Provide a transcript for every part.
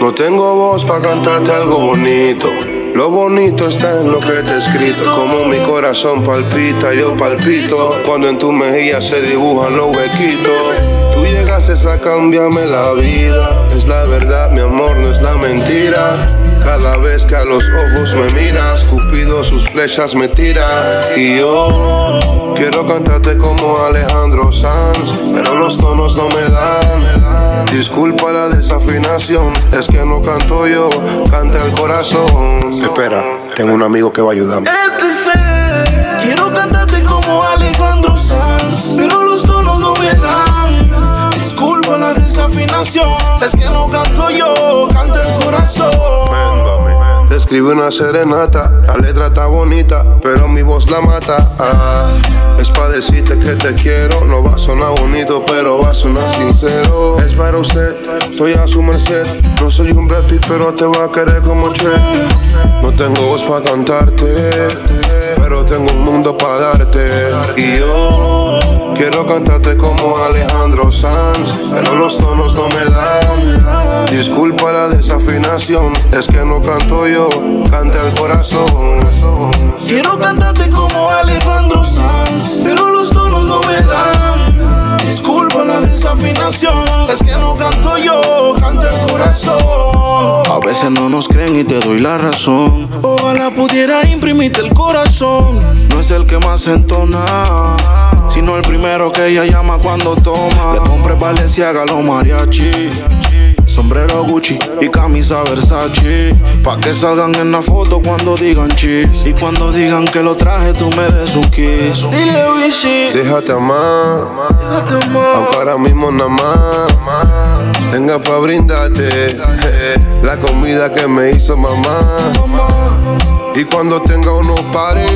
No tengo voz para cantarte algo bonito. Lo bonito está en lo que te he escrito. Como mi corazón palpita, yo palpito. Cuando en tu mejilla se dibujan los huequitos. Tú llegaste a cambiarme la vida. Es la verdad, mi amor, no es la mentira. Cada vez que a los ojos me miras, Cupido sus flechas me tira. Y yo quiero cantarte como Alejandro Sanz, pero los tonos no me dan. Disculpa la desafinación, es que no canto yo, canta el corazón. Espera, tengo un amigo que va a ayudarme. Quiero cantarte como Alejandro Sanz, pero los tonos no me dan. Disculpa la desafinación, es que no canto yo, canta el corazón. Te escribe una serenata, la letra está bonita, pero mi voz la mata. Ah, es para decirte que te quiero, no va a sonar bonito, pero va a sonar sincero. Es para usted, estoy a su merced. No soy un Brad Pitt, pero te va a querer como Che. No tengo voz para cantarte, pero tengo un mundo para darte. Y yo quiero cantarte como Alejandro Sanz, pero los tonos no me dan. Disculpa la desafinación, es que no canto yo, canta el corazón. Quiero cantarte como Alejandro Sanz, pero los tonos no me dan. Disculpa la desafinación, es que no canto yo, canta el corazón. A veces no nos creen y te doy la razón. Ojalá pudiera imprimirte el corazón. No es el que más entona, sino el primero que ella llama cuando toma. Le compré Valenciaga los mariachi sombrero Gucci y camisa Versace. Pa' que salgan en la foto cuando digan cheese. Y cuando digan que lo traje, tú me des un kiss. Dile, Déjate amar, aunque ahora mismo nada más. Tenga pa' brindarte la comida que me hizo mamá. Y cuando tenga unos pares,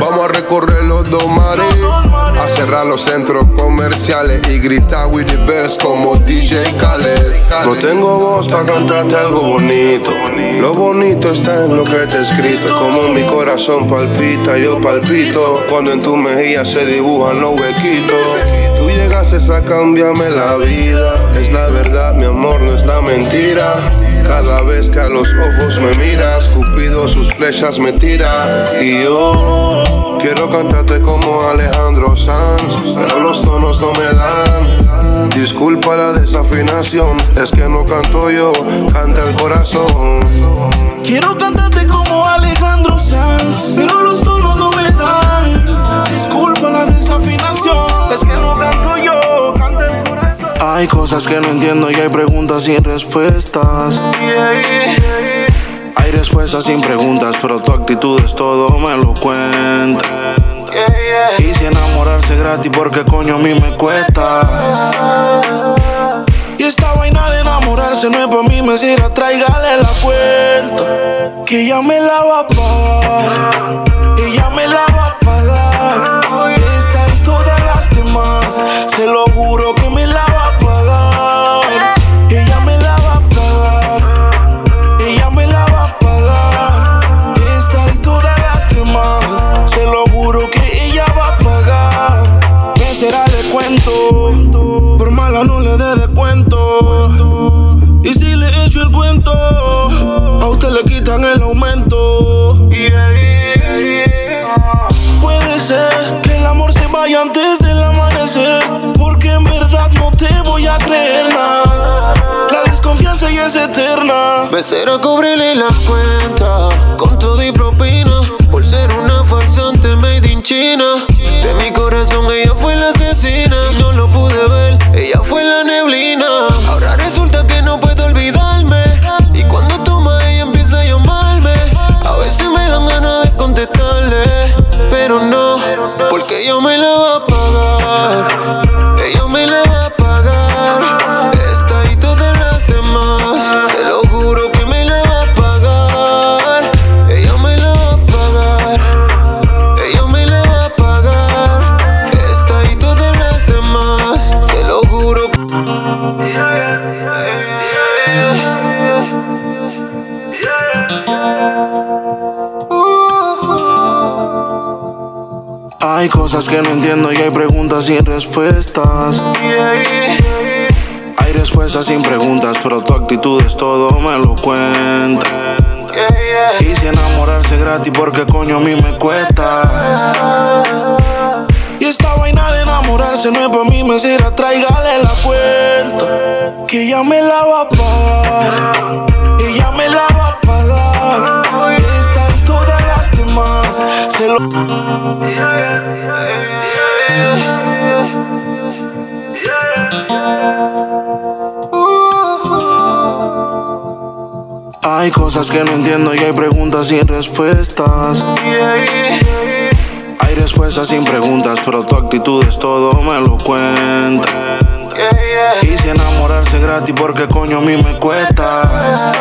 vamos a recorrer los dos mares. A cerrar los centros comerciales y gritar with the best como DJ Khaled. No tengo voz para cantarte algo bonito. Lo bonito está en lo que te he escrito. Como mi corazón palpita, yo palpito. Cuando en tu mejilla se dibujan los huequitos. Tú llegaste a cambiarme la vida. Es la verdad, mi amor, no es la mentira. Cada vez que a los ojos me miras, Cupido sus flechas me tira. Y yo quiero cantarte como Alejandro Sanz, pero los tonos no me dan. Disculpa la desafinación, es que no canto yo, canta el corazón. Quiero cantarte como Alejandro Sanz, pero los tonos no me dan. Disculpa la desafinación, es que no canto Hay cosas que no entiendo y hay preguntas sin respuestas. Hay respuestas sin preguntas, pero tu actitud es todo, me lo cuenta. Y si enamorarse gratis, porque coño a mí me cuesta. Y esta vaina de enamorarse no es para mí, me sirve, tráigale la cuenta. Que ella me la va a pagar. Ella me la va a pagar. Esta y todas las demás, se lo juro Ah, Puede ser que el amor se vaya antes del amanecer, porque en verdad no te voy a creer nada. La desconfianza ya es eterna. Becera, cóbrele la cuenta con todo y propina. Por ser una farsante made in China. De mi corazón ella fue la ella me la va a Hay cosas que no entiendo y hay preguntas sin respuestas. Hay respuestas sin preguntas, pero tu actitud es todo, me lo cuenta. Y si enamorarse gratis, porque coño a mí me cuesta. Y esta vaina de enamorarse no es para mí, me sirve, tráigale la cuenta. Que ella me la va a pagar. Ella me la va a pagar. Se lo. Hay cosas que no entiendo y hay preguntas sin respuestas. Hay respuestas sin preguntas, pero tu actitud es todo, me lo cuenta. Y si enamorarse gratis, porque coño a mí me cuesta.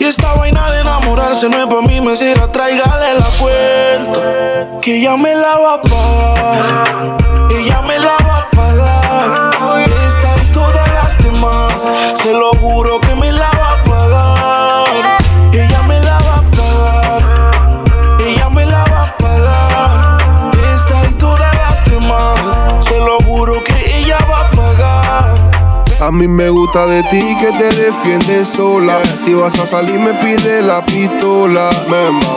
Y esta vaina de enamorarse no es para mí, me sirve, tráigale la cuenta. Que ella me la va a pagar. Ella me la va a pagar. Esta y todas las demás, se lo juro que me la va a pagar. A mí me gusta de ti que te defiendes sola. Si vas a salir, me pide la pistola.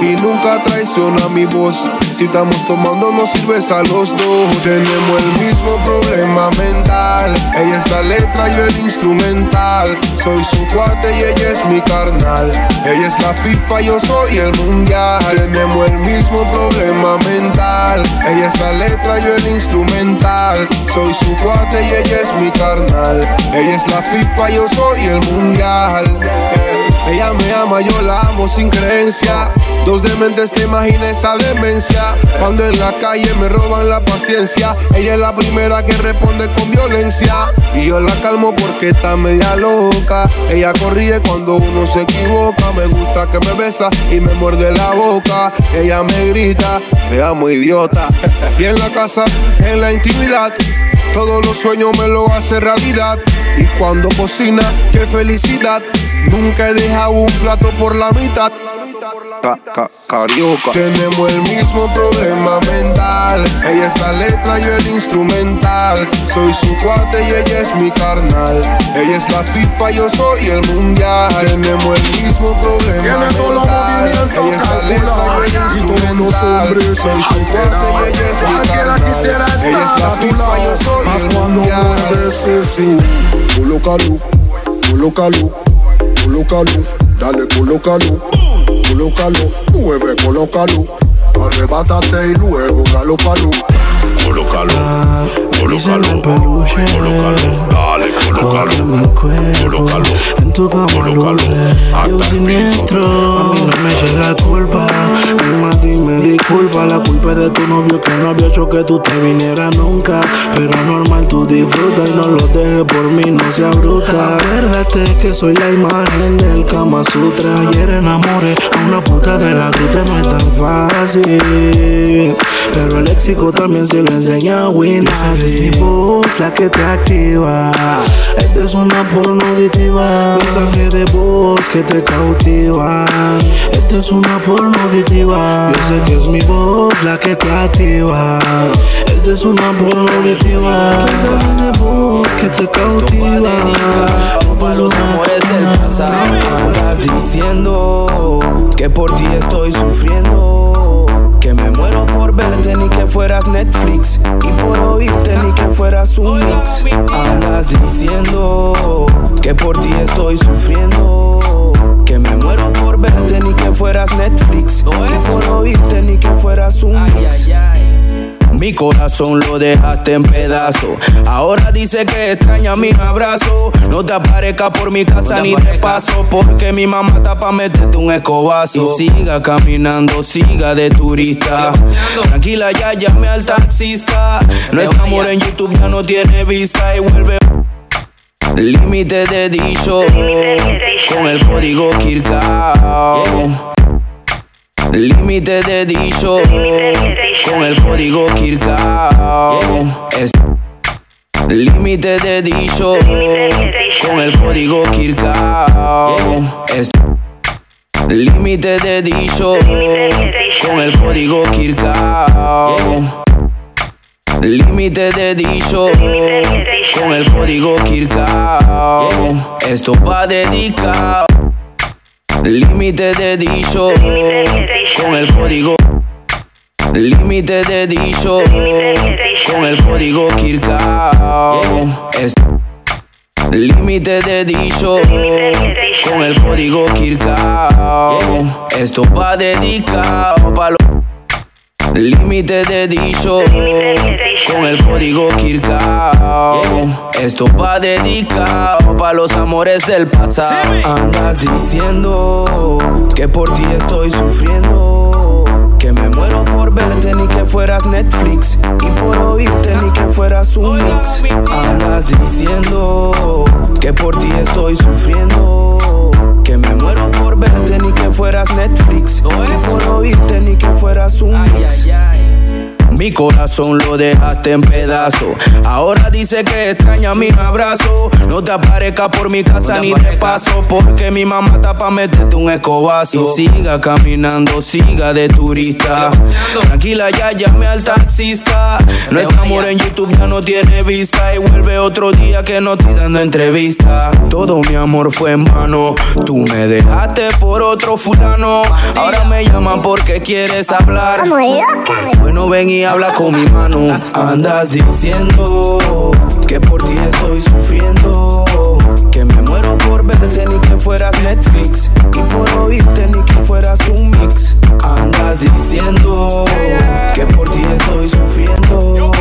Y nunca traiciona mi voz. Si estamos tomando, nos sirves a los dos. Tenemos el mismo problema mental. Ella es la letra, yo el instrumental. Soy su cuate y ella es mi carnal. Ella es la FIFA, yo soy el mundial. Tenemos el mismo problema mental. Ella es la letra, yo el instrumental. Soy su cuate y ella es mi carnal. Ella es la FIFA, yo soy el mundial. Ella me ama, yo la amo sin creencia. Dos dementes te imagina esa demencia. Cuando en la calle me roban la paciencia. Ella es la primera que responde con violencia. Y yo la calmo porque está media loca. Ella corríe cuando uno se equivoca. Me gusta que me besa y me muerde la boca. Ella me grita, te amo idiota. Y en la casa, en la intimidad. Todos los sueños me lo hace realidad. Y cuando cocina, qué felicidad. Nunca he dejado un plato por la mitad. Ca- ca- carioca. Tenemos el mismo problema mental. Ella es la letra, yo el instrumental. Soy su cuate y ella es mi carnal. Ella es la FIFA, yo soy el mundial. Tenemos el mismo problema Tiene todos los mental. movimientos Ella es la letra, yo el calculados y todos los hombres Soy su cuate y ella es mi Cualquiera carnal. quisiera Ella es estar la a tu FIFA, yo lado soy Más cuando mueves ese Colócalo, colócalo, colócalo Dale, colócalo, colócalo Mueve, colócalo Arrebátate y luego galópalo Colócalo, colócalo, colócalo, colócalo, Corre mi cuerpo, colócalo, en tu cama colócalo, hasta el siniestro A mí no me eches la culpa, mi a ti me disculpa. La culpa es de tu novio que no había hecho que tú te vinieras nunca. Pero normal tú disfruta y no lo dejes por mí, no seas bruta. Acuérdate que soy la imagen del Kama Sutra. Ayer enamoré a una puta de la que no es tan fácil. Pero el léxico también se lo enseña a Winnie. Es mi voz la que te activa Esta es una porno auditiva Mensaje de voz que te cautiva. Esta es una porno auditiva Yo sé que es mi voz la que te activa. Esta es una porno auditiva Mensaje de voz que te cautiva. Pa' los amores del pasado Andas diciendo que por ti estoy sufriendo Que me muero por verte ni que fueras Netflix. Y por oírte ni que fueras un mix. Andas diciendo que por ti estoy sufriendo. Que me muero por verte ni que fueras Netflix. Y por oírte ni que fueras un mix mi corazón lo dejaste en pedazos. Ahora dice que extraña mis abrazos. No te aparezca por mi casa ni de paso. Porque mi mamá está pa' meterte un escobazo. Y siga caminando, siga de turista. Tranquila, ya llame al taxista. Nuestro amor en YouTube ya no tiene vista y vuelve. Límite de dicho con el código Kirkao. Límite de dicho con el código Kirkao. Límite de dicho con el código Kirkao. Límite de dicho con el código Kirkao. Límite de dicho con el código Kirkao. Esto va dedicado. Límite de dicho con el código Límite de dicho con el código Kirkao. Límite de dicho con el código Kirkao. Esto va dedicado pa' los Límite de dicho con el código Kirkao. Esto va dedicado pa' los amores del pasado. Andas diciendo que por ti estoy sufriendo. Que me muero por verte ni que fueras Netflix y por oírte ni que fueras un mix. Andas diciendo que por ti estoy sufriendo. Que me muero por verte ni que fueras Netflix y por oírte ni que fueras un mix. Mi corazón lo dejaste en pedazo. Ahora dice que extraña mi abrazo. No te aparezca por mi casa ni de paso. Porque mi mamá está pa' meterte un escobazo. Y siga caminando, siga de turista. Tranquila, ya llame al taxista. Nuestro amor en YouTube ya no tiene vista. Y vuelve otro día que no estoy dando entrevista. Todo mi amor fue en vano. Tú me dejaste por otro fulano. Ahora me llaman porque quieres hablar. Bueno, ven y habla con mi mano. Andas diciendo que por ti estoy sufriendo. Que me muero por verte ni que fueras Netflix. Y por oírte ni que fueras un mix. Andas diciendo que por ti estoy sufriendo.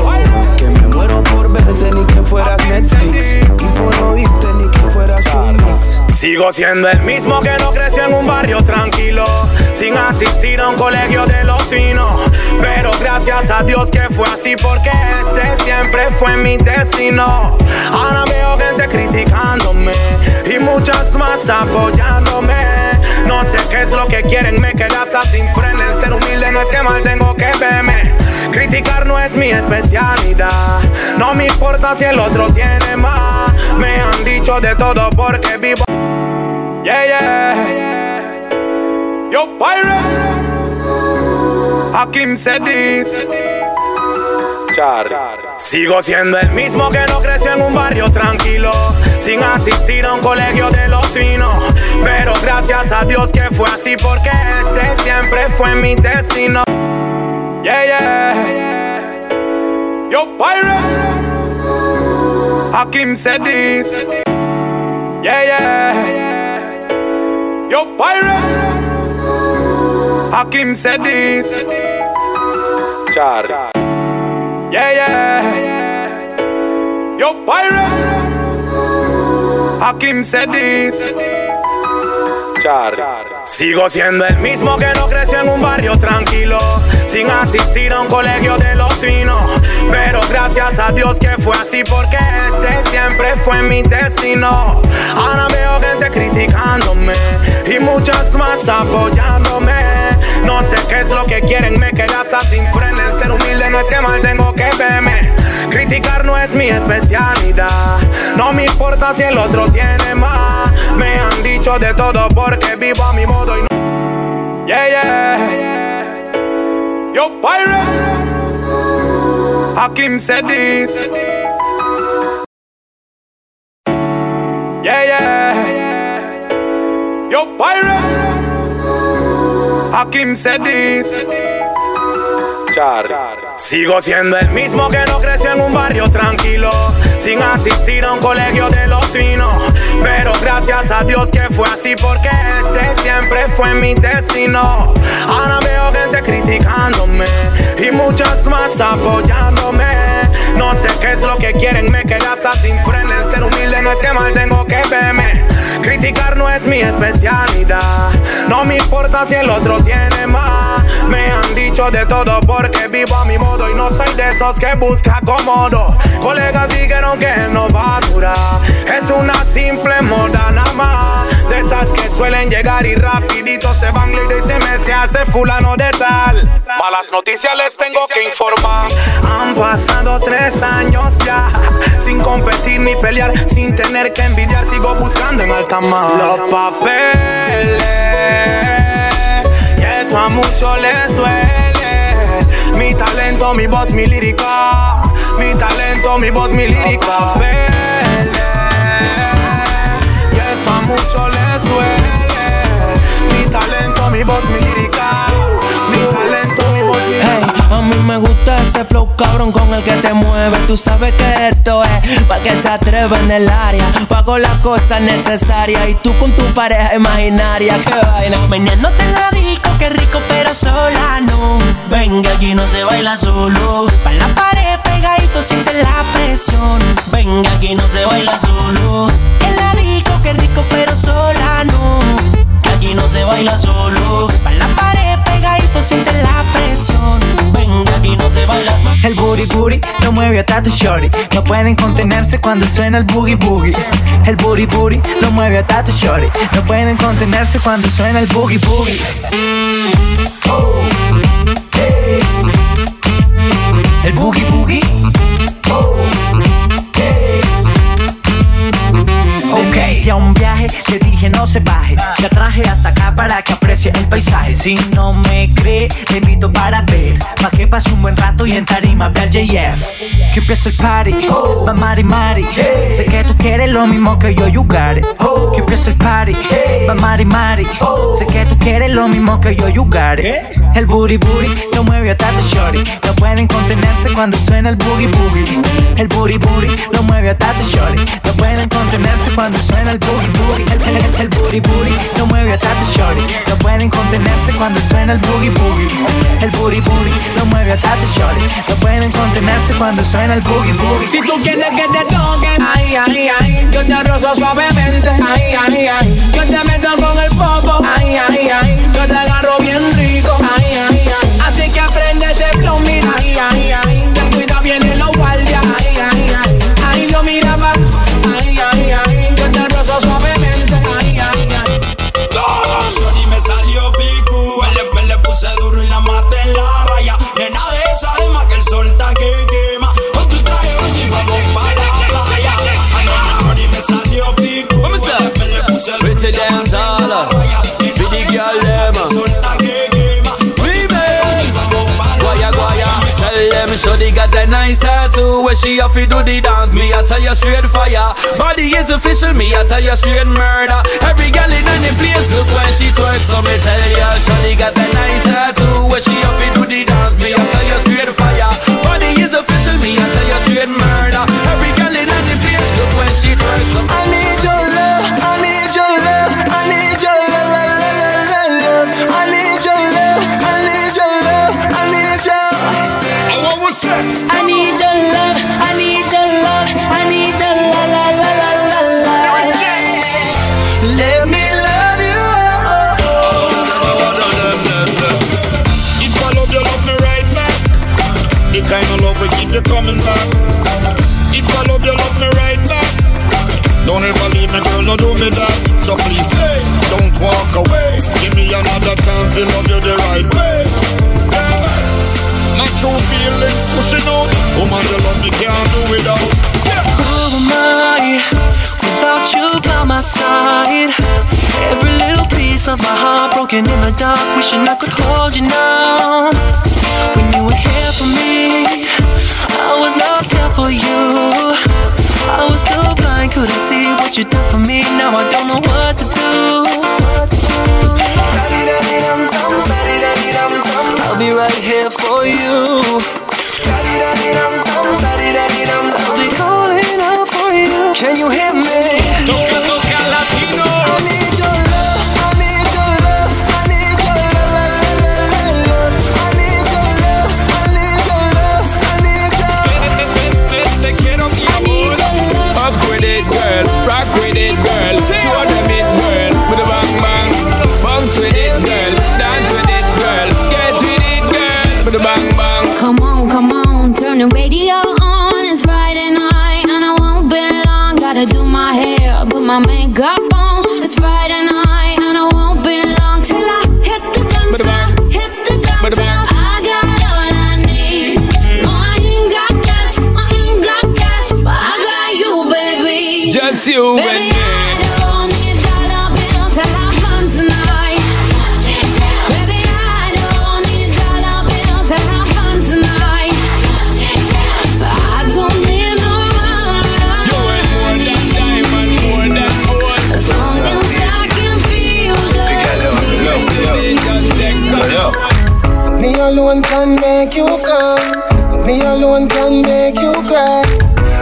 Que me muero por verte ni que fueras Netflix. Y por oírte ni que fueras un mix. Sigo siendo el mismo que no creció en un barrio tranquilo, sin asistir a un colegio de los finos. Pero gracias a Dios que fue así, porque este siempre fue mi destino. Ahora veo gente criticándome y muchas más apoyándome. No sé qué es lo que quieren, me quedé hasta sin freno. Ser humilde no es que mal tengo que verme. Criticar no es mi especialidad. No me importa si el otro tiene más. Me han dicho de todo porque vivo. Yeah, yeah. Yo, pirate. Hakim said this. Sigo siendo el mismo que no creció en un barrio tranquilo, sin asistir a un colegio de los finos. Pero gracias a Dios que fue así, porque este siempre fue mi destino. Yeah, yeah. Yo, pirate. Hakim said this. Yeah, yeah. Yo, pirate. Hakim said this. Yeah, yeah. Yo, pirate. Hakim said this. Sigo siendo el mismo que no creció en un barrio tranquilo, sin asistir a un colegio de los finos. Pero gracias a Dios que fue así, porque este siempre fue mi destino. Ahora veo gente criticándome y muchas más apoyándome. No sé qué es lo que quieren, me quedé hasta sin freno. El ser humilde no es que mal tengo que verme. Criticar no es mi especialidad. No me importa si el otro tiene más. Me han dicho de todo porque vivo a mi modo y no. Yeah, yeah. Yo, pirate. Hakim said. Yeah, yeah. Yo, pirate. Hakim said this. Sigo siendo el mismo que no creció en un barrio tranquilo, sin asistir a un colegio de los finos. Pero gracias a Dios que fue así, porque este siempre fue mi destino. Ahora veo gente criticándome y muchas más apoyándome. No sé qué es lo que quieren, me quedé hasta sin freno. El ser humilde no es que mal tengo que verme. Criticar no es mi especialidad. No me importa si el otro tiene más. Me han dicho de todo porque vivo a mi modo y no soy de esos que busca cómodo. Colegas dijeron que no va a durar. Es una simple moda nada más. De esas que suelen llegar y rapidito se van y se me se hace fulano de tal. Malas noticias les tengo que informar. Han pasado tres años ya. Sin competir ni pelear, sin tener que envidiar, sigo buscando en alta mar. Los papeles, a muchos les duele. Mi talento, mi voz, mi lírica. Mi talento, mi voz, mi lírica. Vele. Y eso a muchos les duele. Mi talento, mi voz, mi lírica. Hey, a mí me gusta ese flow cabrón con el que te mueve. Tú sabes que esto es pa' que se atreva en el área. Pago las cosas necesarias y tú con tu pareja imaginaria. Qué vaina. Meneándote en la disco, qué rico, pero sola no. Venga, aquí no se baila solo. Pa' la pared pegadito siente la presión. Venga, aquí no se baila solo. En la disco, qué rico, pero sola no. Aquí no se baila solo. El booty booty lo mueve a tu shorty. No pueden contenerse cuando suena el boogie boogie. El booty booty lo mueve a tu shorty. No pueden contenerse cuando suena el boogie boogie. El boogie boogie. Ok, ya un viaje, le dije no se baje. La traje hasta acá para que aprecie el paisaje. Si no me cree, le invito para ver. Pa' que pase un buen rato y en tarima al JF. Que empiece el party, va mari mari. Sé que tú quieres lo mismo que yo, you got it. Que empiece el party, va mari mari. Sé que tú quieres lo mismo que yo, you got it. El booty booty lo mueve a tata shorty. No pueden contenerse cuando suena el boogie boogie. El booty booty lo mueve a tata shorty. No pueden contenerse cuando suena el boogie boogie. El, booty booty lo mueve a tata shorty. Pueden contenerse cuando suena el boogie boogie. El booty booty lo mueve a tata shorty. No pueden contenerse cuando suena el boogie boogie. Si tú quieres que te toquen, ay, ay, ay, yo te rozo suavemente, ay, ay, ay, yo te meto con el popo, ay, ay, ay, yo te agarro bien rico, ay, ay, ay, así que aprende de flow, mira, ay, ay, Tell them Shorty got that nice tattoo. Where she off do the dance Me I tell you straight fire. Body is official Me I tell you straight murder. Every gal in the place Look when she twerk So me tell you Shorty got that nice tattoo. Where she off do the dance Me I tell you straight fire. Body is official Me I tell you straight murder. Every gal in the place Look when she twerk So I need your love, I need your love, I need your love, la, la, la, love. I need your love, I need your love, I need your love, I need your la la la la la la. Let me love you. If I love you, love me right back. The kind of love keep you coming back. If I love you, love me right back. Don't ever leave me, girl, no do me that. So please, don't walk away. Give me another chance to love you the right way. True feelings pushing out. Woman, you love me, can't do without. Yeah. Who am I without you by my side? Every little piece of my heart broken in the dark, wishing I could hold you now. When you were here for me, I was not there for you. I was too blind, couldn't see what you done for me. Now I don't know what to do. Right here for you. I'll be calling out for you. Can you hear my makeup alone can make you come. Me alone can make you cry.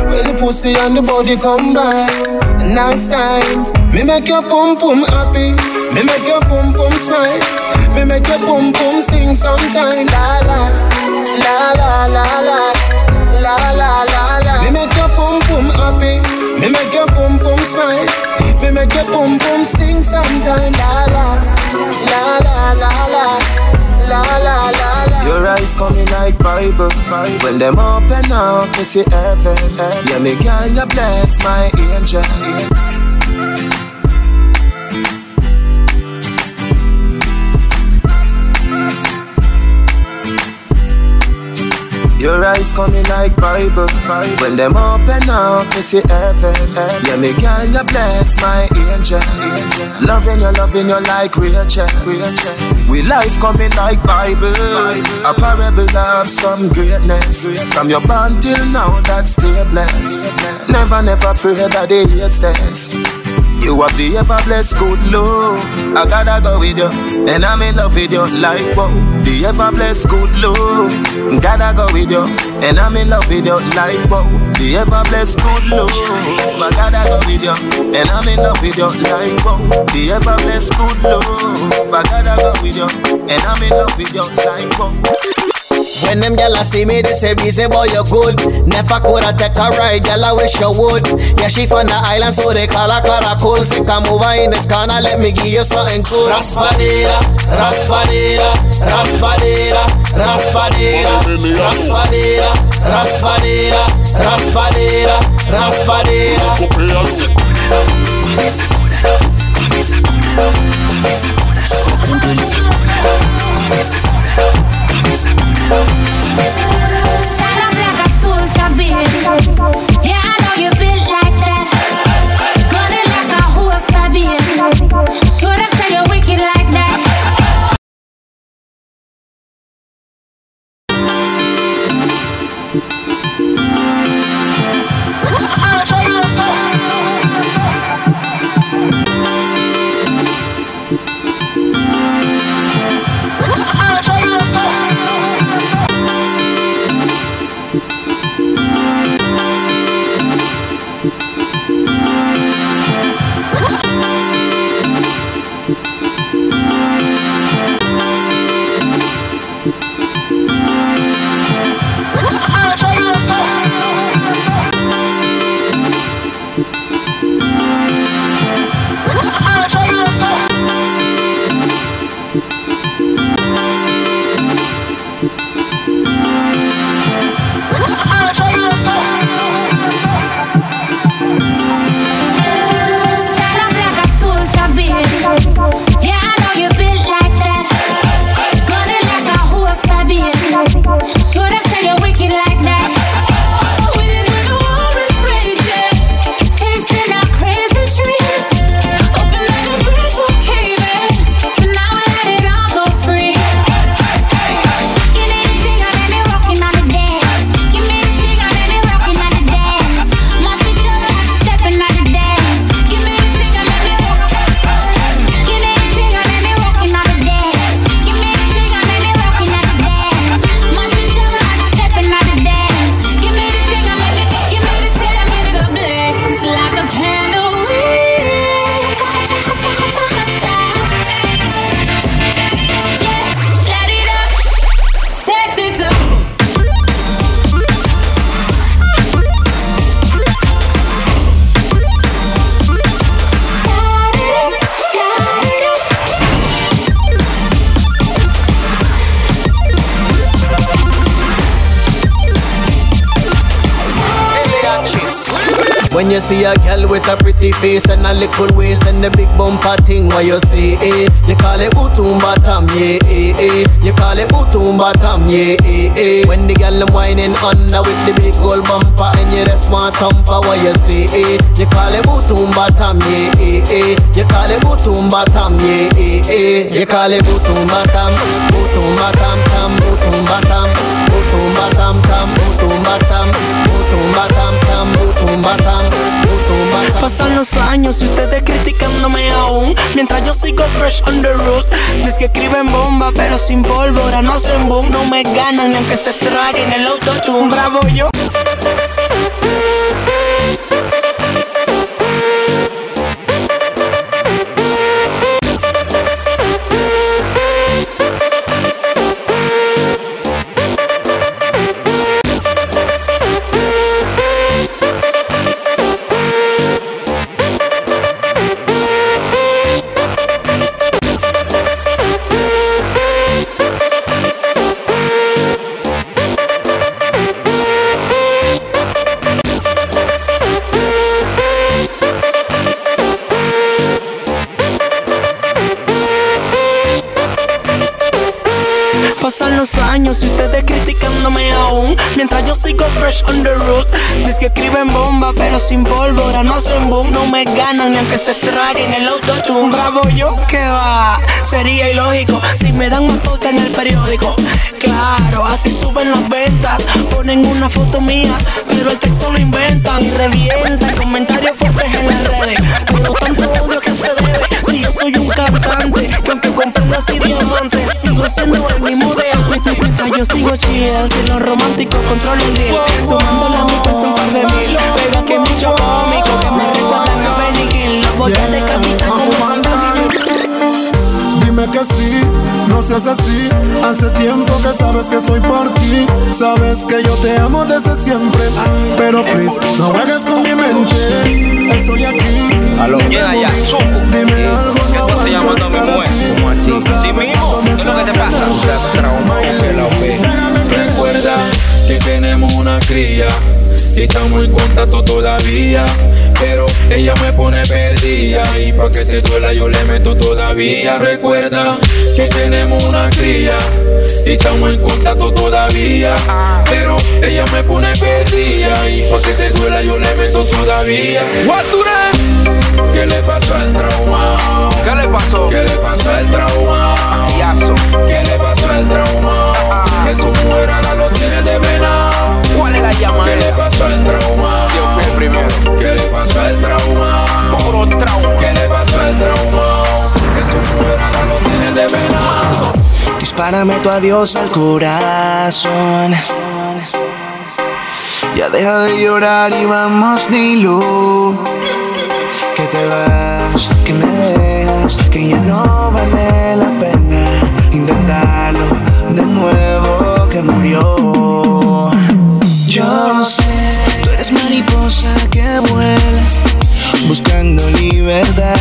When the pussy and the body combine, nice time. Me make your pum pum happy. Me make your pum pum smile. Me make your pum pum sing sometime. La la la la la la la la la la. Me make your pum pum happy. Me make your pum pum smile. Me make your pum pum sing sometime. La la la la la. La, la, la, la. Your eyes coming like Bible. When them open up, me see heaven. Yeah, me girl, you bless my angel. Eyes coming like Bible. When them open up, me see heaven. Yeah, me girl, you bless my angel. angel. Loving you, loving you like Rachel. We life coming like Bible. A parable of some greatness. From your born till now, that's still blessed. Never, never afraid that they hate stairs. You have the ever blessed good love. I gotta go with you, and I'm in love with you like wow. The ever blessed good love. Gotta go with you, and I'm in love with you like wow. The ever blessed good love. I gotta go with you, and I'm in love with you like wow. The ever blessed good love. I gotta go with you, and I'm in love with you like wow. When them gyal see me, they say, "Busy boy, you good." Never coulda take a ride, gyal I wish you would. Yeah, she from the island, so they call her Caracol. Say, come over in this corner, let me give you something good. Raspadera, raspadera, raspadera, raspadera, raspadera, raspadera, raspadera, raspadera. Shut up like a soldier, Should have said you're wicked pretty face and a little waist and the big bumper thing, what you see, eh? You call it bootum bottom, yeah, eh, eh. You call it bootum bottom, yeah, eh, eh. When the girl them whining under with the big gold bumper and you just want thumper, what you see, eh? You call it bootum bottom, yeah, eh, eh. You call it bootum bottom, yeah, eh, eh. You call it bootum bottom, bootum bottom, tam, bootum bottom, bootum bottom, tam, bootum bottom, bootum bottom, tam, bootum bottom. Pasan los años y ustedes criticándome aún. Mientras yo sigo fresh on the road. Dice que escriben bomba, pero sin pólvora, no hacen boom. No me ganan ni aunque se traguen el autotune. Bravo yo. Años y ustedes criticándome aún. Mientras yo sigo fresh on the road. Dice que escriben bomba, pero sin pólvora, no hacen boom. No me ganan ni aunque se traguen el autotune. Bravo yo, que va. Sería ilógico si me dan un post en el periódico. Claro, así suben las ventas. Ponen una foto mía, pero el texto lo inventan y revientan. Comentarios fuertes en las redes. Todo tanto odio que se debe. Yo soy un cantante, que aunque compren así diamantes, sigo siendo el mismo de antes. Yo sigo chill, si lo romántico controlo el deal. Sumándole a mi cuenta un par de mil. Pega que mucho cómico, que me recuerdan a Benny Hill. Lo voy a decapitar como Santa Dime que sí, no seas así. Hace tiempo que sabes que estoy por ti. Sabes que yo te amo desde siempre. Pero please, no juegues con mi mente. Estoy aquí. Aló, llega ya, Dime algo, no aguanto estar así. No sabes cuánto me Recuerda que tenemos una cría y estamos en contacto todavía. Ella me pone perdida y pa' que te duela yo le meto todavía. Recuerda que tenemos una cría y estamos en contacto todavía. Pero ella me pone perdida y pa' que te duela yo le meto todavía. ¿Qué le pasó al trauma? ¿Qué le pasó? ¿Qué le pasó al trauma? ¿Qué le pasó al trauma? Que su mujer ahora lo tiene de venado. ¿Cuál es la llamada? ¿Qué le pasó al trauma? Yo fui el primero. ¿Qué le pasó al trauma? Puro trauma. ¿Qué le pasó al trauma? Que su mujer ahora lo tiene de venado. Dispárame tu adiós al corazón. Ya deja de llorar y vamos, dilo. Que te vas, que me dejas, que ya no vale la pena intentarlo de nuevo que murió. Tú eres mariposa que vuela, buscando libertad.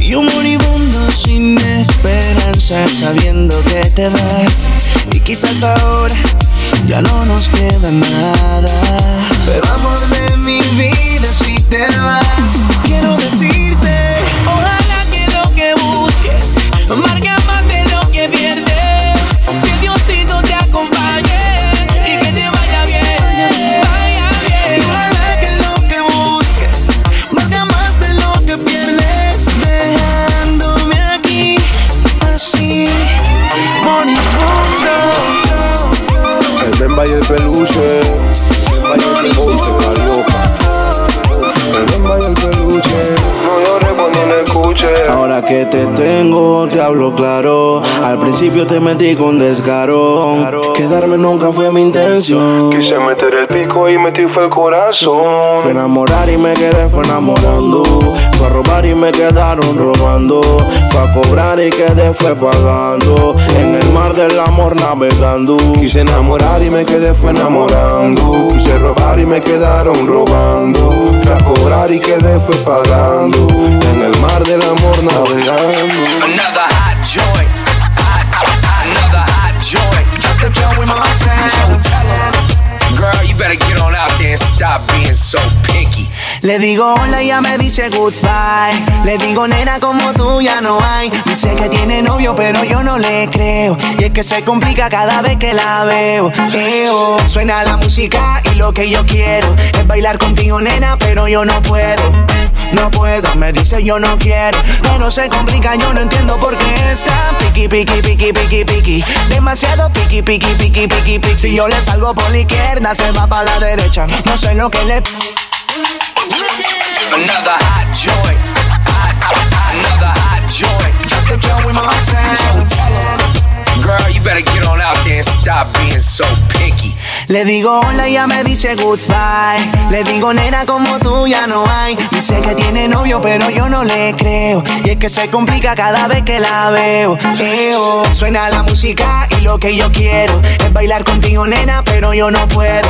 Y yo moribundo sin esperanza, sabiendo que te vas. Y quizás ahora ya no nos queda nada. Pero amor de mi vida, si te vas, quiero decirte. Que te tengo, te hablo claro. Al principio te metí con descaro. Quedarme nunca fue mi intención. Quise meter el pico y metí fue el corazón. Fue enamorar y me quedé fue enamorando. Fue a robar y me quedaron robando. Fue a cobrar y quedé fue pagando. En el mar del amor navegando. Quise enamorar y me quedé fue enamorando. Quise robar y me quedaron robando. Fui a cobrar y quedé fue pagando. En el mar del amor navegando. Another hot joint. Hot, hot, another hot joint. Drop the Montana. Joe, tell 'em. Girl, you better get on out there and stop being so picky. Le digo hola y ya me dice goodbye. Le digo nena como tú ya no hay. Dice que tiene novio pero yo no le creo. Y es que se complica cada vez que la veo. Eo. Suena la música y lo que yo quiero es bailar contigo nena pero yo no puedo. No puedo, me dice yo no quiero. Pero se complica, yo no entiendo por qué está piqui, piqui, piqui, piqui, piqui. Demasiado piqui, piqui, piqui, piqui, piqui. Si yo le salgo por la izquierda, se va para la derecha. No sé lo que le Another hot joint. Another hot joint. Drop the joint with my heart. Le digo hola y ella me dice goodbye. Le digo nena como tú ya no hay. Dice que tiene novio pero yo no le creo. Y es que se complica cada vez que la veo. Eo. Suena la música y lo que yo quiero es bailar contigo nena pero yo no puedo.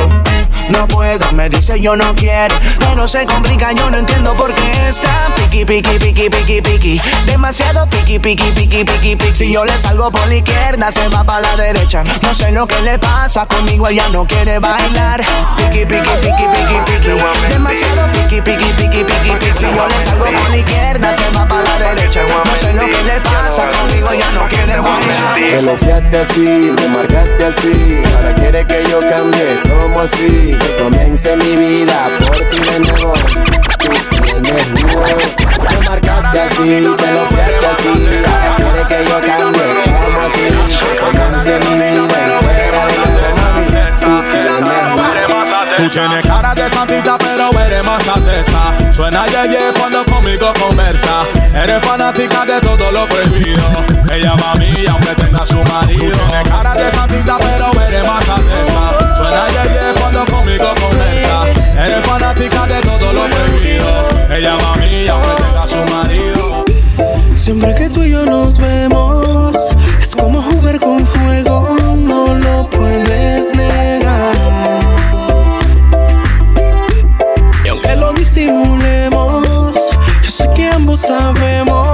No puedo, me dice yo no quiero, pero se complica, yo no entiendo por qué está piqui, piqui, piqui, piqui, piqui, demasiado piqui, piqui, piqui, piqui, piqui. Si yo le salgo por la izquierda, se va para la derecha. No sé lo que le pasa conmigo, ella no quiere bailar. Piqui, piqui, piqui, piqui, piqui, demasiado piqui, piqui, piqui, piqui, piqui. Si yo le salgo por la izquierda, se va para la derecha. No sé lo que le pasa conmigo, ella no quiere bailar. Me lo fiaste así, me marcaste así. Ahora quiere que yo cambie, ¿cómo así? Que comience mi vida por Suena yeye cuando conmigo conversa. Eres fanática de todo lo prohibido. Ella va a mí, aunque tenga su marido. Cara de santita, pero eres más alteza. Sabemos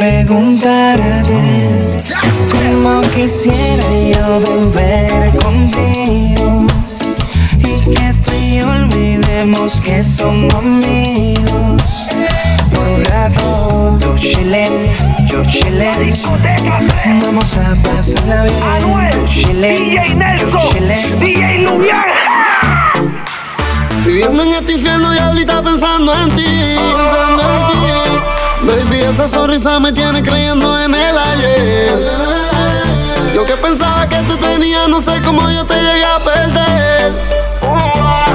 preguntarte. Como quisiera yo volver contigo y que tú y yo olvidemos que somos amigos. Por un rato tú chillen, yo chillen. Vamos a pasarla bien. Tú chillen, yo chillen. Viviendo en este infierno, diablita, pensando en ti, pensando en ti. Baby, esa sonrisa me tiene creyendo en el ayer. Yo que pensaba que te tenía, no sé cómo yo te llegué a perder.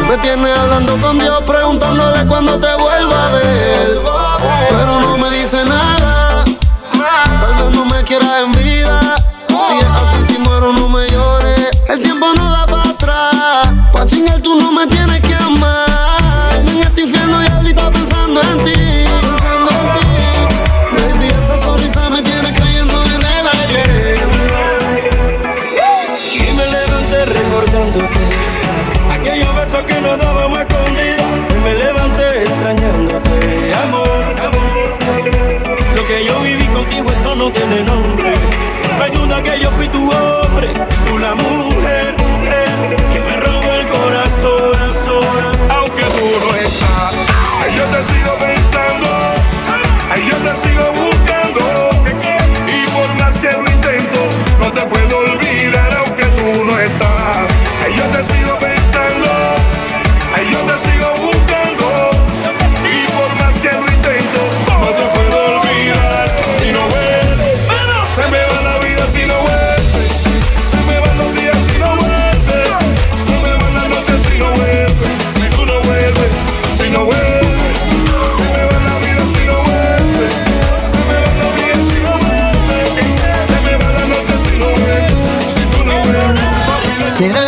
Me tiene hablando con Dios, preguntándole cuándo te vuelva a ver. Pero no me dice nada, tal vez no me quiera en vida. Si es así, si muero, no me llores. El tiempo no da para atrás. Pa' chingar, tú no me tienes que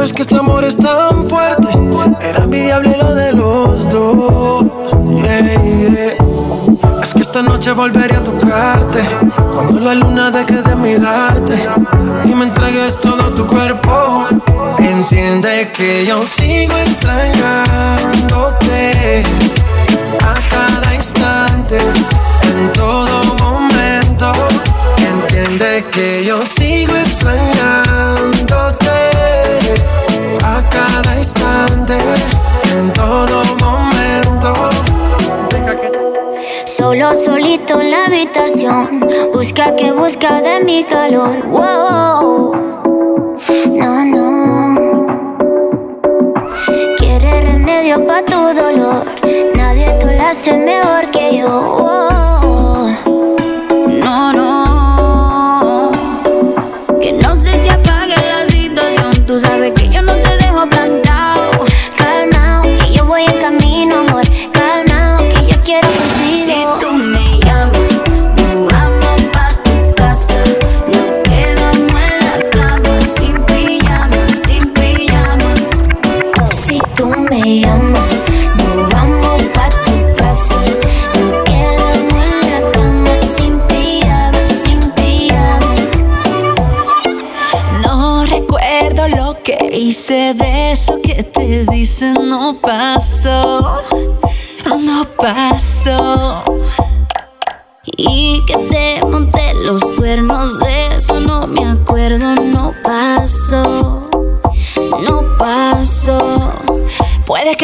Sabes que este amor es tan fuerte. Era envidiable lo de los dos. Es que esta noche volveré a tocarte. Cuando la luna deje de mirarte y me entregues todo tu cuerpo. Entiende que yo sigo extrañándote a cada instante, en todo momento. Entiende que yo sigo extrañándote a cada instante, en todo momento. Solo solito en la habitación, busca que busca de mi calor. Wow, no, no. Quiere remedio para tu dolor, nadie te lo hace mejor.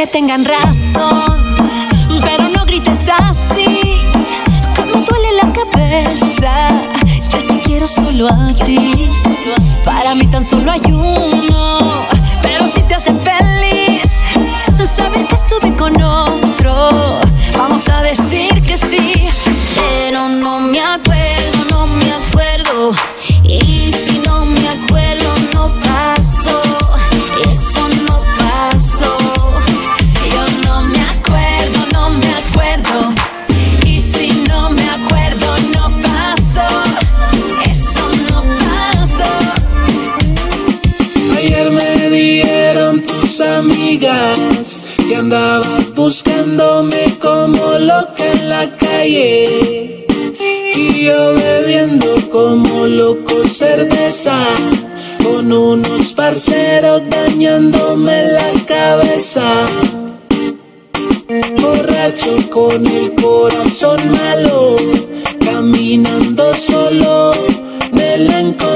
tengan razón. parceros dañándome la cabeza. Borracho con el corazón malo, caminando solo, me la encontré.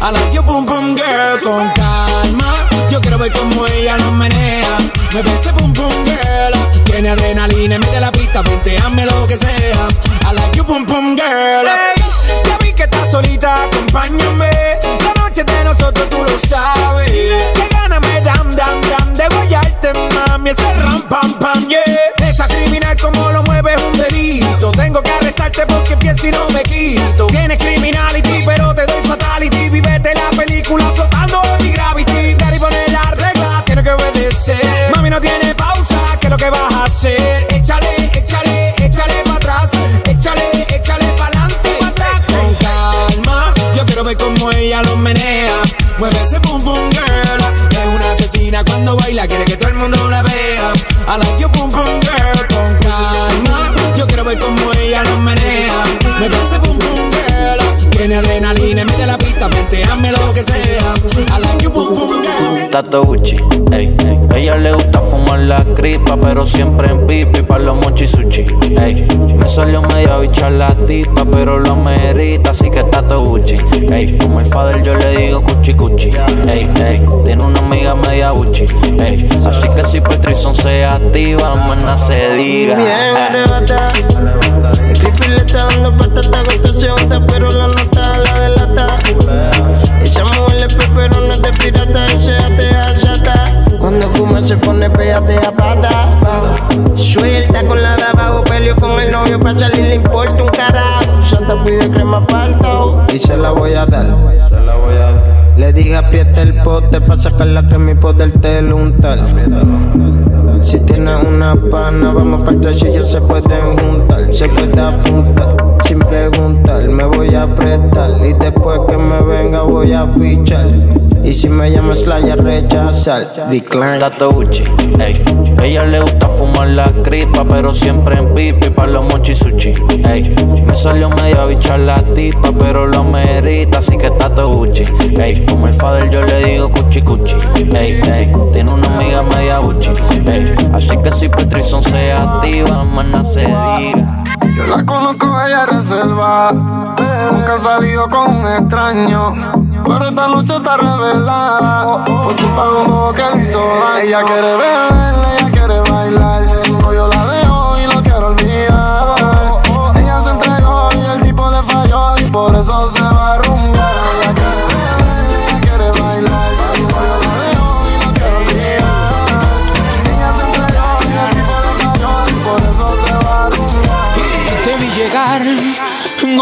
I like you boom boom girl. Con calma, yo quiero ver cómo ella lo menea. Mueve ese boom boom girl. Tiene adrenalina, mete la pista, vente, hazme lo que sea. I like you boom boom girl. Hey, ya vi que estás solita, acompáñame. La noche de nosotros tú lo sabes. Que gana me dam dam dam de guayarte, mami. Ese ram pam pam, yeah. Esa criminal como lo mueve es un delito. Tengo que arrestarte porque pienso y no me quito. Tienes criminality, pero te doy fatality. Lo que vas a hacer? Échale, échale, échale para atrás. Échale, échale para adelante. Con calma, yo quiero ver cómo ella lo menea. Mueve ese boom boom girl. Es una asesina cuando baila, quiere que todo el mundo la vea. I like you boom boom girl. Tiene adrenalina, mete la pista, hazme lo que sea. I like you boom boom girl. Tato Gucci, ey, ey. Ella le gusta fumar la cripa, pero siempre en pipi pa' los mochi sushi, ey. Me salió media bicha la tipa, pero lo merita, así que Tato Gucci, ey. Como el father yo le digo cuchi cuchi, ey, ey. Tiene una amiga media Gucci, ey. Así que si Patrison se activa, maná se diga. Bien eh. arrebata. El creepy le está dando patata, se unta, pero la nota. Esa mujer le pero no es de pirata, y se atea chata. Cuando fuma se pone pégate a pata. Suelta con la de abajo, peleo con el novio, pa' salir le importa un carajo. Santa pide crema palto y se la voy a dar. Le dije aprieta el pote pa' sacar la crema y poderte untar. Si tienes una pana, vamos para el tracillo, se pueden juntar, se puede apuntar, preguntar, me voy a apretar y después que me venga voy a pichar. Y si me llamas la ya rechazar, decline. Tato Gucci, ey. Ella le gusta fumar la cripa, pero siempre en pipi pa' los mochi sushi, ey. Me salió media bicha la tipa, pero lo merita, así que Tato Gucci, ey. Como el father yo le digo cuchi cuchi, ey, ey. Tiene una amiga media Gucci, ey. Así que si Patrison se activa, maná se diga. Yo la conozco, ella es reserva. Nunca ha salido con un extraño. Pero esta noche está revelada. Por un bobo que le hizo daño. Ella quiere beber, ella quiere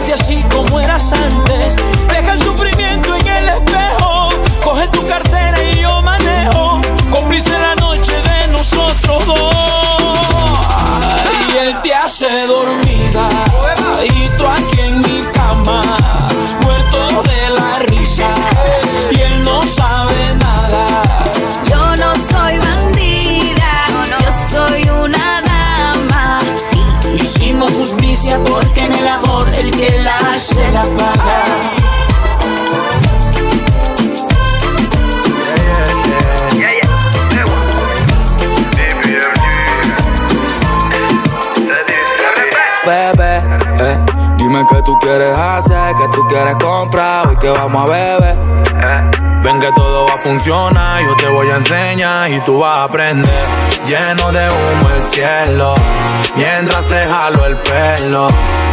verte así como eras antes. Deja el sufrimiento en el espejo. Coge tu cartera y yo manejo. Cómplice la noche de nosotros dos. Y él te hace dormida. Y tú aquí quieres hacer, qué tú quieres comprar, hoy que vamos a beber. Ven que todo va a funcionar, yo te voy a enseñar y tú vas a aprender. Lleno de humo el cielo, mientras te jalo el pelo.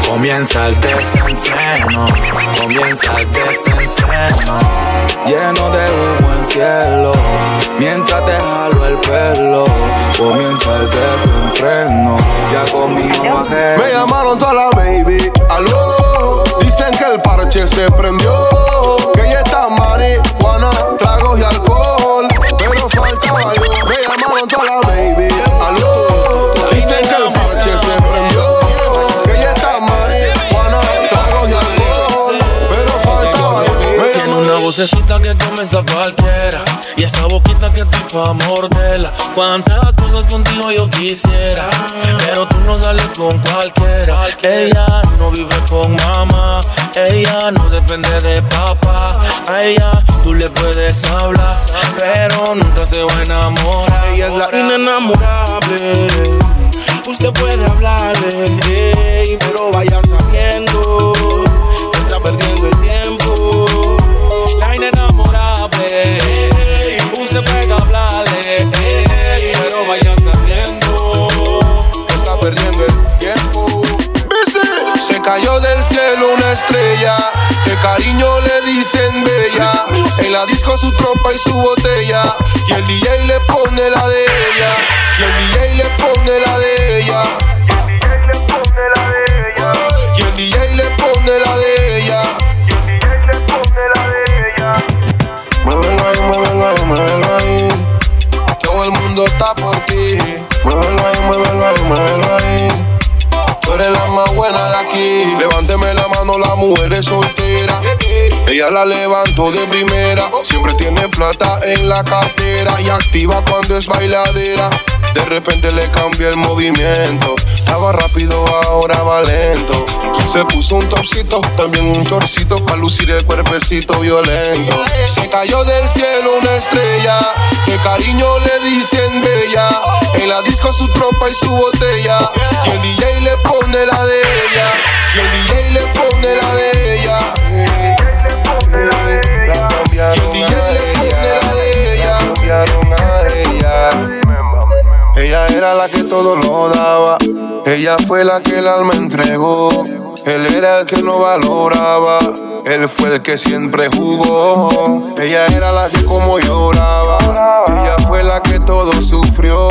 Comienza el desenfreno, comienza el desenfreno. Lleno de humo el cielo, Mientras te jalo el pelo, comienza el desenfreno. Ya conmigo bajé. Me llamaron toda la baby, aló. Que el parche se prendió. Que ella está marihuana, tragos y alcohol. Pero faltaba yo. Me llamaron toda la baby, Vocecita que comienza cualquiera. Y esa boquita que te pa' morderla. Cuántas cosas contigo yo quisiera. Pero tú no sales con cualquiera. Ella no vive con mamá. Ella no depende de papá. A ella tú le puedes hablar. Pero nunca se va a enamorar. Ella es la inenamorable. Usted puede hablarle, ey, pero vaya sabiendo que está perdiendo el tiempo. La inenamorable Usted puede hablarle Pero vaya sabiendo está perdiendo el tiempo. Se cayó del cielo una estrella, de cariño le dicen bella. En la disco su tropa y su botella, y el DJ le pone la de ella, y el DJ le pone la de ella. Y el DJ le pone la de ella. Mundo está por ti. Muévelo ahí, muévelo ahí, muévelo ahí. Tú eres la más buena de aquí. Levánteme la mano, la mujer es soltera. Ella la levanto de primera. Siempre tiene plata en la cartera y activa cuando es bailadera. De repente le cambió el movimiento. Estaba rápido, ahora va lento. Se puso un topcito, también un chorcito para lucir el cuerpecito violento. Se cayó del cielo una estrella, que cariño le dicen bella. En la disco su tropa y su botella. Y el DJ le pone la de ella. Y el DJ le pone la de ella. La cambiaron y el DJ le pone la ella. Cambiaron a ella. Ella era la que todo lo daba. Ella fue la que el alma entregó. Él era el que no valoraba. Él fue el que siempre jugó. Ella era la que como lloraba. Ella fue la que todo sufrió.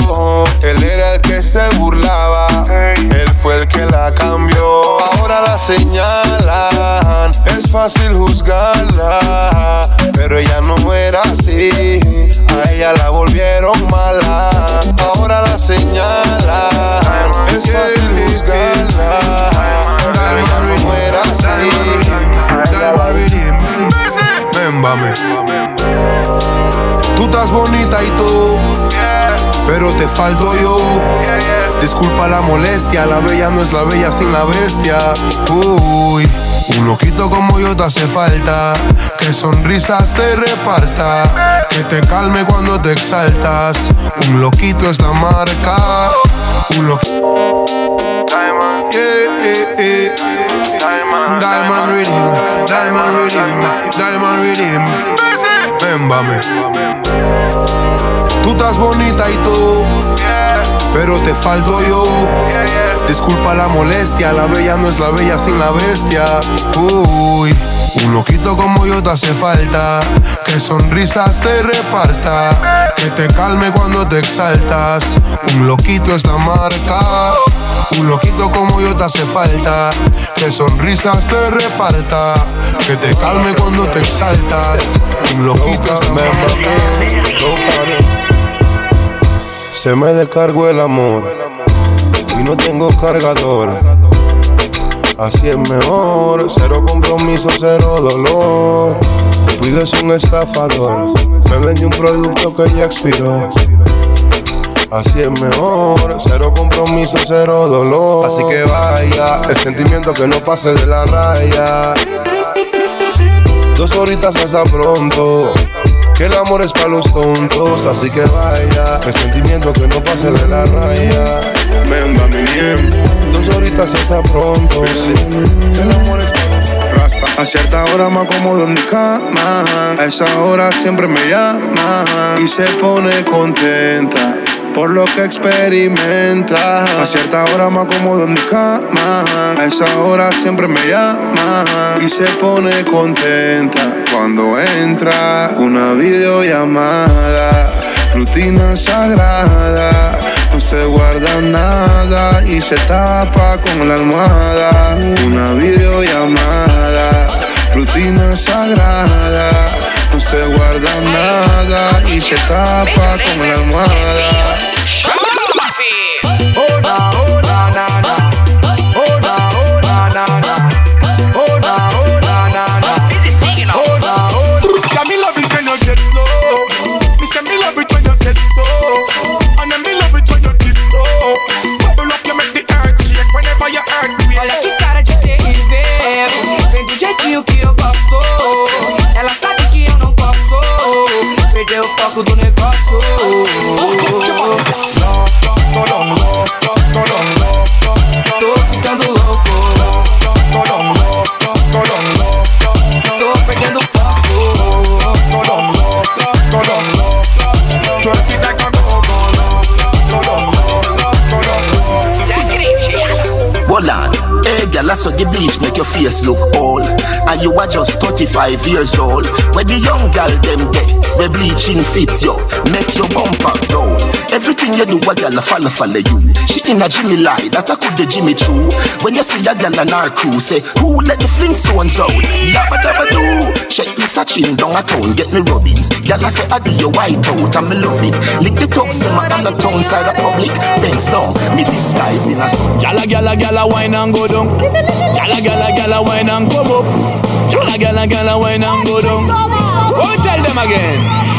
Él era el que se burlaba. Él fue el que la cambió. Ahora la señalan. Es fácil juzgarla. Pero ella no era así. A ella la volvieron mala. Ahora la señalan. Es fácil juzgarla. Pero ella no era así. Mémbame. Tú estás bonita y tú, pero te falto yo. Disculpa la molestia, la bella no es la bella sin la bestia. Uy, un loquito como yo te hace falta. Que sonrisas te reparta, que te calme cuando te exaltas. Un loquito es la marca. Un loquito. Diamond Rhythm, Diamond Rhythm, Diamond Rhythm. Vémbame. Tú estás bonita y tú, pero te falto yo. Disculpa la molestia, la bella no es la bella sin la bestia. Uy, un loquito como yo te hace falta. Que sonrisas te reparta, que te calme cuando te exaltas. Un loquito es la marca. Un loquito como yo te hace falta. Que sonrisas te reparta. Que te calme cuando te exaltas. Un loquito es la marca. Se me descargó el amor. Y no tengo cargador. Así es mejor. Cero compromiso, cero dolor. Cuido es un estafador. Me vendió un producto que ya expiró. Así es mejor, cero compromiso, cero dolor. Así que vaya, el sentimiento que no pase de la raya. Dos horitas hasta pronto. Que el amor es para los tontos, así que vaya. El sentimiento que no pase de la raya. Mi. Dos horitas hasta pronto. Sí. Que el amor es A cierta hora me acomodo en mi cama. A esa hora siempre me llama y se pone contenta por lo que experimenta. A cierta hora me acomodo en mi cama. A esa hora siempre me llama y se pone contenta cuando entra una videollamada. rutina sagrada. No se guarda nada y se tapa con la almohada. Una videollamada, rutina sagrada. No se guarda nada y se tapa con la almohada. Hola, hola, foco do negócio Tô ficando louco Tô perdendo foco Twerk it like a Hold on. Hey, girl, I saw the bleach make your face look old. And you are just 35 years old. When the young girl them get, the bleaching fit you, make your bumper down. Everything you do, a girl a follow follow you. She in a Jimmy lie, that I could the Jimmy true. When you see a girl and our crew, say, who let the Flintstones out? Yabba dabba do. Shake me Sachin down a town, get me Robbins. Girl, I say, I do your white out, and me love it. Lick the tops, them on the town side of public. Bends down, me disguise in a sun. Gyal a gyal a gyal a wine and go down. Gyal a gyal a gyal a wine and come up. Gyal a gyal a gyal a wine and go down. Go tell them again.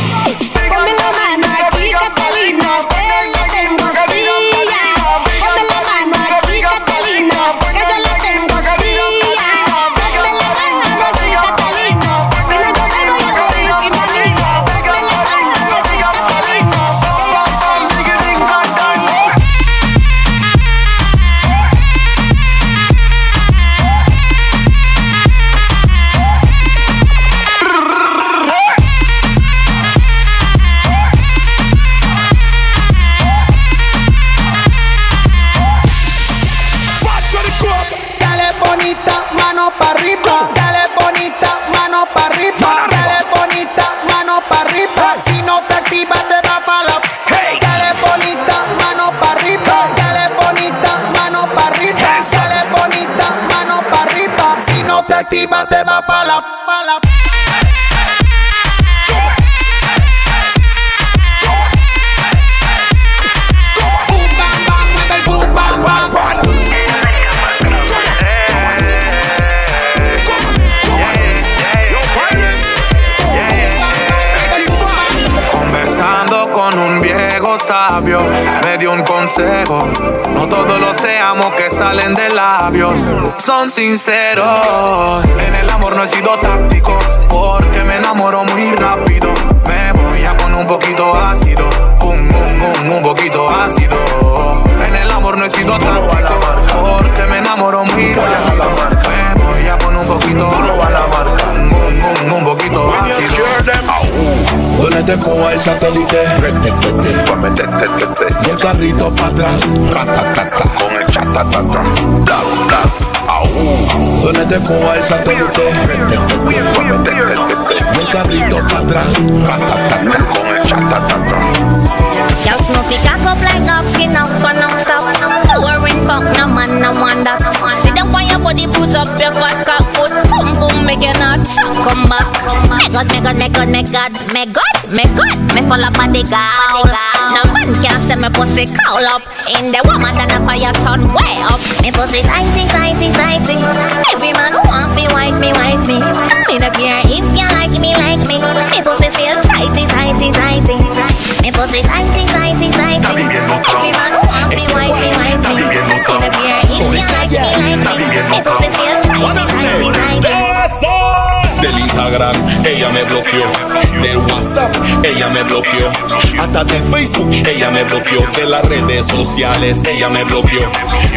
Carrito para atrás, ratatata, con el chatatata, bla, bla, au. Te tete, y el carrito atrás, con el. Pouring fuck, no man, no one that. Down on your body, put up your fat cock, boom boom, make not come back. Me God, me God, me God, me God, me God, me God, me full up body gowl. No man can say me pussy cowl up. In the woman than a fire turn way up. Me pussy tighty, tighty, tighty. Every man want fi wife me, wife me. Me no care if you like me, like me. Me pussy feel tighty, tighty, tighty. Me pussy tighty, tighty, tighty. Every man want fi wife me, wife me. Me no care if you like me, like me. Me pussy feel tighty, tighty, tighty. Del Instagram ella me bloqueó, del WhatsApp ella me bloqueó, hasta del Facebook ella me bloqueó, de las redes sociales ella me bloqueó,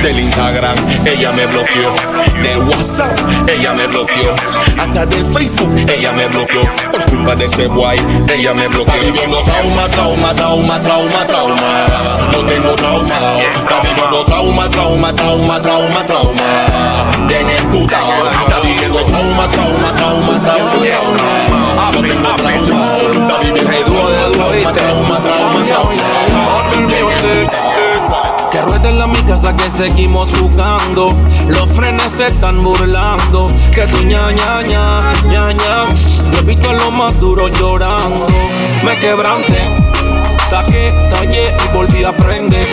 del Instagram ella me bloqueó, del WhatsApp ella me bloqueó, hasta del Facebook ella me bloqueó, por culpa de ese guay ella me bloqueó. Está viviendo trauma, trauma, trauma, trauma, trauma, no tengo trauma, está viviendo trauma, trauma, trauma, trauma, trauma, bien emputado, está viviendo trauma, trauma, trauma, que rueden la mi casa que seguimos jugando. Los frenes se están burlando. Que tu ña ña ña ña ña. Yo he visto a los más duros llorando. Me quebranté, saqué, tallé y volví a prender.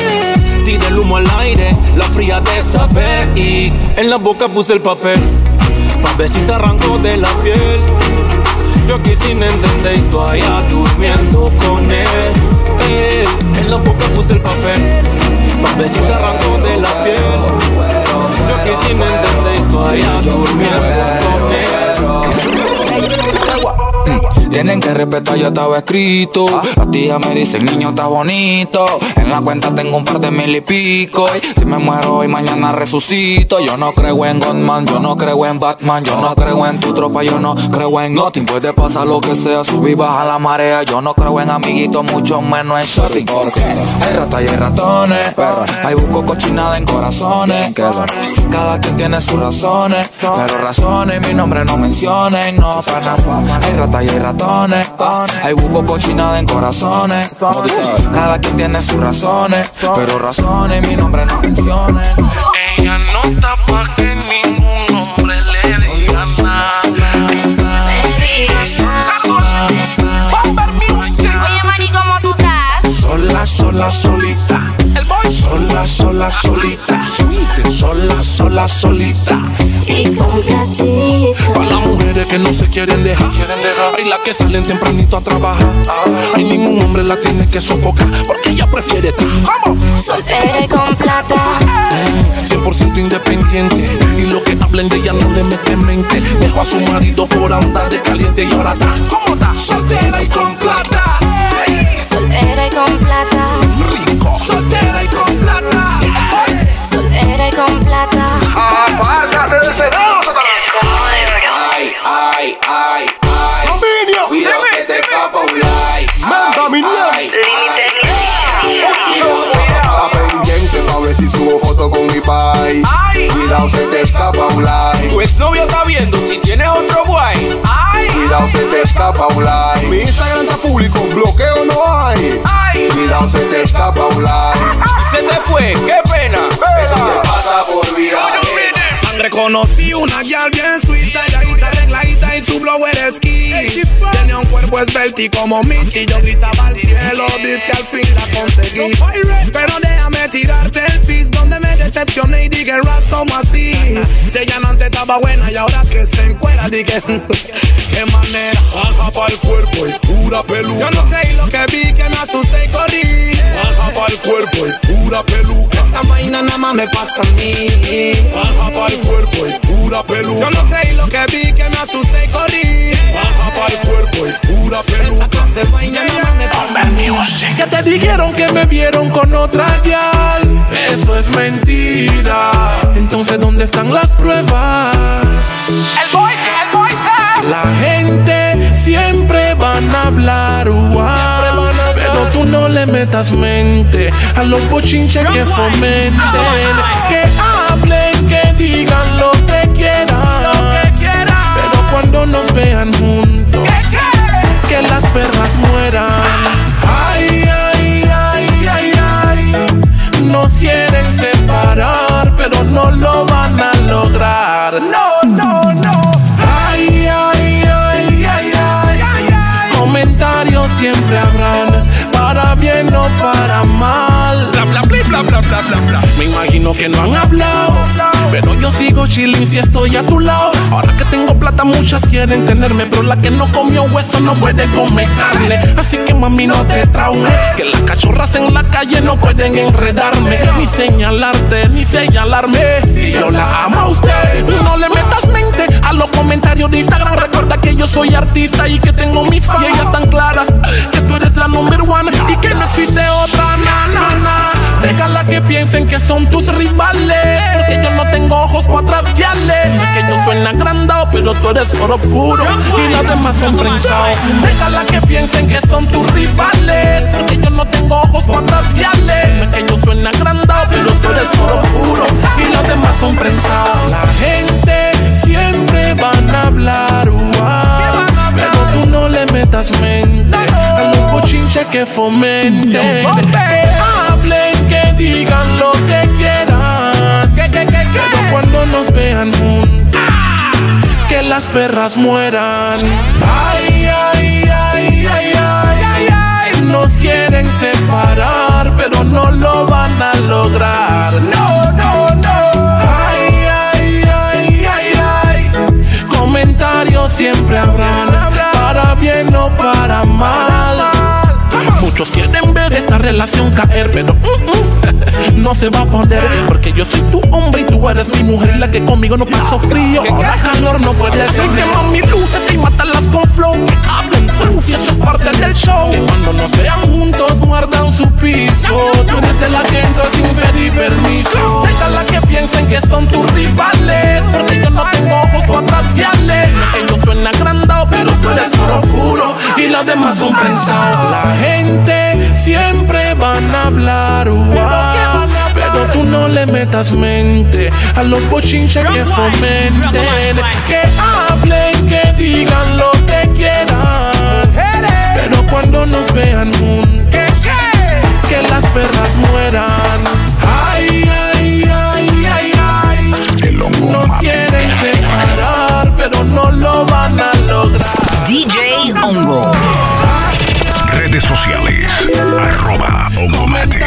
Tiré el humo al aire, la fría destapé y en la boca puse el papel. Si te arranco de la piel. Yo aquí sin entender y tú allá durmiendo con él. él. En la boca puse el papel. Si te arranco de la piel. Yo aquí sin entender y tú allá durmiendo con él. Tienen que respetar, ya estaba escrito. Las tías me dicen, niño, está bonito. En la cuenta tengo un par de mil y pico. Y si me muero hoy, mañana resucito. Yo no creo en Godman, yo no creo en Batman. Yo no creo en tu tropa, yo no creo en nothing. Puede pasar lo que sea, subir, baja la marea. Yo no creo en amiguitos, mucho menos en shorty. Porque hay ratas y hay ratones. Hay busco cochinada en corazones. Cada quien tiene sus razones. Pero razones, mi nombre no mencionen, no pana. Hay ratas y hay ratones. Hay busco cochinada en corazones. Cada quien tiene sus razones. Pero razones, mi nombre no mencionen. Ella no está pa' que ningún hombre le diga Oye, mani, ¿cómo tú estás? Sola, sola, solita. Sola, sola, solita. Sola, sola, solita. Y con. Para las mujeres que no se quieren dejar. Hay las que salen tempranito a trabajar. Hay ningún hombre la tiene que sofocar. Porque ella prefiere estar. ¿Cómo? Soltera y con plata. 100% independiente Y lo que hablen de ella no le mete mente Dejó a su marido por andar de caliente Y ahora está, ¿cómo está? Soltera y con plata Soltera y con plata. Con mi pai. Cuidado, se te escapa un like. Tu exnovio está viendo si tienes otro guay. Cuidado, se te escapa un like. Mi Instagram está público, bloqueo no hay. Cuidado, se te escapa un like. Y se te fue, qué pena. Eso te pasa por viaje. Sangre conocí una gal bien sweet Talladita, arregladita y su blower ski Tenía un cuerpo esbelto como Mitzi Yo gritaba al cielo, dice que al fin la conseguí. Pero déjame tirarte el pis Donde me decepcioné y dije raps como así Si ella no antes estaba buena y ahora que se encuera Dije, qué manera Baja pa'l cuerpo y pura peluca. Yo no creí lo que vi, que me asusté y corrí. Baja pa'l cuerpo y pura peluca. Esta vaina nada más me pasa a mí. Baja pa'l cuerpo y pura peluca. Yo no creí lo que vi, que me asusté y corrí. Baja pa'l cuerpo y pura peluca. Esta vaina más me pasa Que te dijeron que me vieron con otra gal Eso es mentira. Entonces ¿dónde están las pruebas? El boy, el boy La gente siempre van a hablar Pero tú no le metas mente A los bochinches que fomenten. Que hablen, que digan lo que quieran. Pero cuando nos vean juntos Que las perras mueran. Ay, ay, ay, ay, ay. Nos quieren separar Pero no lo van a lograr. No, no, no. Ay, ay, ay, ay, ay. Comentarios siempre habrán Para bien o para mal. Bla, bla, bla, bla, bla, bla, bla. Me imagino que no han hablado Pero yo sigo chilling si estoy a tu lado. Ahora que tengo plata muchas quieren tenerme Pero la que no comió hueso no puede comer carne. Así que mami no te traume Que las cachorras en la calle no pueden enredarme. Ni señalarte, ni señalarme yo la amo a usted. No le metas mente a los comentarios de Instagram. Recuerda que yo soy artista y que tengo mis fans. Tan claras que tú eres la number one. Y que no existe otra, na, na, na. Déjala que piensen que son tus rivales Porque yo no tengo ojos para que yo suena agrandado pero tú eres oro puro. Y las demás son prensados Déjala que piensen que son tus rivales Porque yo no tengo ojos para que yo suena agrandado pero tú eres oro puro. Y las demás son prensados La gente siempre van a hablar guau, Pero tú no le metas mente A los bochinches que fomenten. Que hablen, que digan lo que quieran cuando nos vean que las perras mueran. Ay, ay, ay, ay, ay, ay, ay, nos quieren separar, pero no lo van a lograr. No, no, no. Ay, ay, ay, ay, ay, comentarios siempre habrán, para bien o para mal. Muchos quieren ver esta relación caer, pero mm, mm, no se va a poder. Porque yo soy tu hombre y tú eres mi mujer. Y la que conmigo no pasó frío. Ahora calor no puede ser. Que mami luces y mátalas con flow. Que hablen y eso es parte del show. Que cuando nos vean juntos muerdan su piso. Tú eres de la que entra sin pedir permiso. Déjala que piensen que son tus rivales. Porque yo no tengo ojos para trastearle. Que yo suena agrandado, pero tú eres oro puro. Y los demás son prensados. La gente siempre van a hablar, guau, pero tú no le metas mente a los bochinches que fomenten. Que cuando nos vean un que, que, que las perras mueran. Ay, ay, ay, ay, ay. Nos quieren separar, pero no lo van a lograr. DJ Hongo. Redes sociales. Arroba Ongomatic.